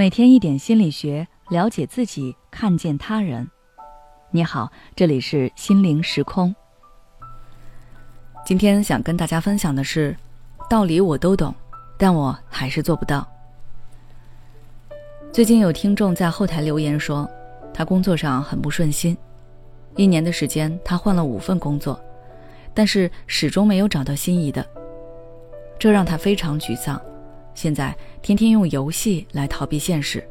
每天一点心理学，了解自己，看见他人。你好，这里是心灵时空。今天想跟大家分享的是，道理我都懂，但我还是做不到。最近有听众在后台留言说，他工作上很不顺心，一年的时间他换了五份工作，但是始终没有找到心仪的，这让他非常沮丧。现在天天用游戏来逃避现实。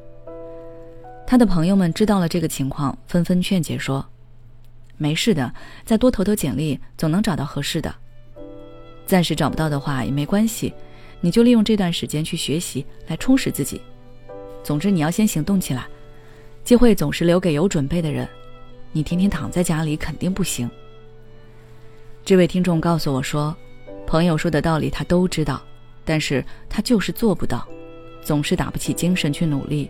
他的朋友们知道了这个情况，纷纷劝解说：“没事的，再多投投简历，总能找到合适的。暂时找不到的话也没关系，你就利用这段时间去学习，来充实自己。总之，你要先行动起来。机会总是留给有准备的人，你天天躺在家里肯定不行。”这位听众告诉我说：“朋友说的道理他都知道。”但是他就是做不到，总是打不起精神去努力，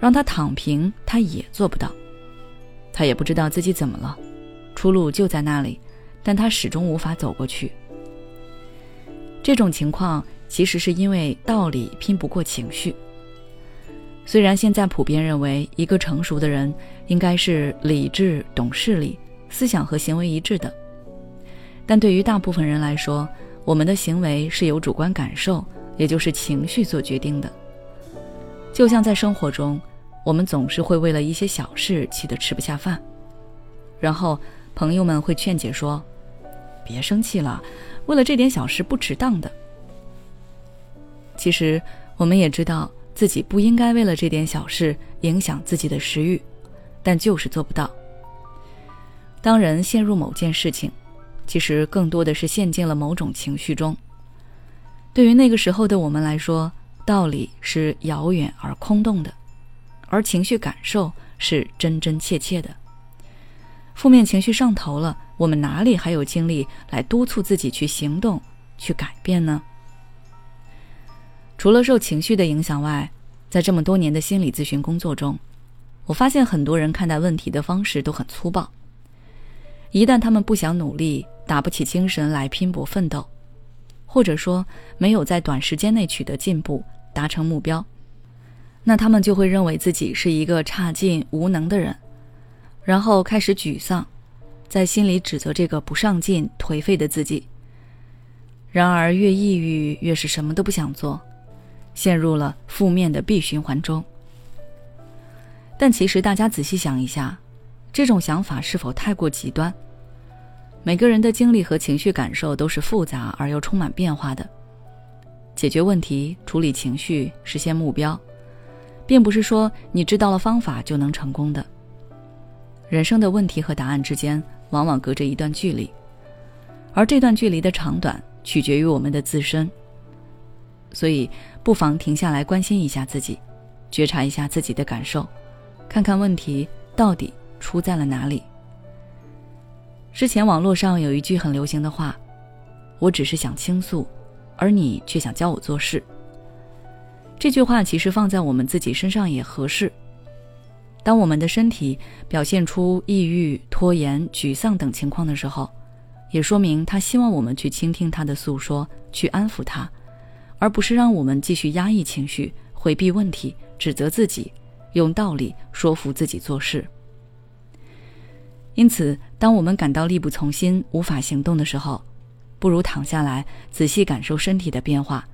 让他躺平，他也做不到。他也不知道自己怎么了，出路就在那里，但他始终无法走过去。这种情况其实是因为道理拼不过情绪。虽然现在普遍认为一个成熟的人应该是理智、懂事理、思想和行为一致的，但对于大部分人来说，我们的行为是由主观感受，也就是情绪做决定的。就像在生活中，我们总是会为了一些小事气得吃不下饭，然后朋友们会劝解说：“别生气了，为了这点小事不值当的。”其实我们也知道自己不应该为了这点小事影响自己的食欲，但就是做不到。当人陷入某件事情，其实更多的是陷进了某种情绪中。对于那个时候的我们来说，道理是遥远而空洞的，而情绪感受是真真切切的。负面情绪上头了，我们哪里还有精力来督促自己去行动、去改变呢？除了受情绪的影响外，在这么多年的心理咨询工作中，我发现很多人看待问题的方式都很粗暴。一旦他们不想努力，打不起精神来拼搏奋斗，或者说没有在短时间内取得进步、达成目标，那他们就会认为自己是一个差劲、无能的人，然后开始沮丧，在心里指责这个不上进、颓废的自己。然而，越抑郁越是什么都不想做，陷入了负面的闭循环中。但其实，大家仔细想一下，这种想法是否太过极端？每个人的经历和情绪感受都是复杂而又充满变化的。解决问题、处理情绪、实现目标，并不是说你知道了方法就能成功的。人生的问题和答案之间往往隔着一段距离，而这段距离的长短取决于我们的自身。所以，不妨停下来关心一下自己，觉察一下自己的感受，看看问题到底出在了哪里。之前网络上有一句很流行的话：“我只是想倾诉，而你却想教我做事。”这句话其实放在我们自己身上也合适。当我们的身体表现出抑郁、拖延、沮丧等情况的时候，也说明他希望我们去倾听他的诉说，去安抚他，而不是让我们继续压抑情绪、回避问题、指责自己，用道理说服自己做事。因此，当我们感到力不从心、无法行动的时候，不如躺下来，仔细感受身体的变化，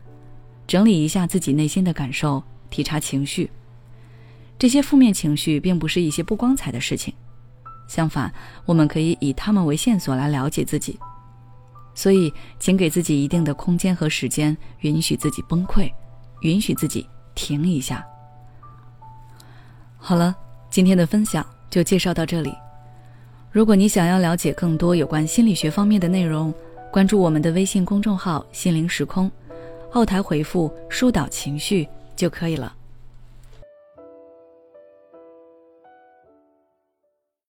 整理一下自己内心的感受，体察情绪。这些负面情绪并不是一些不光彩的事情，相反，我们可以以他们为线索来了解自己。所以，请给自己一定的空间和时间，允许自己崩溃，允许自己停一下。好了，今天的分享就介绍到这里。如果你想要了解更多有关心理学方面的内容，关注我们的微信公众号“心灵时空”，后台回复“疏导情绪”就可以了。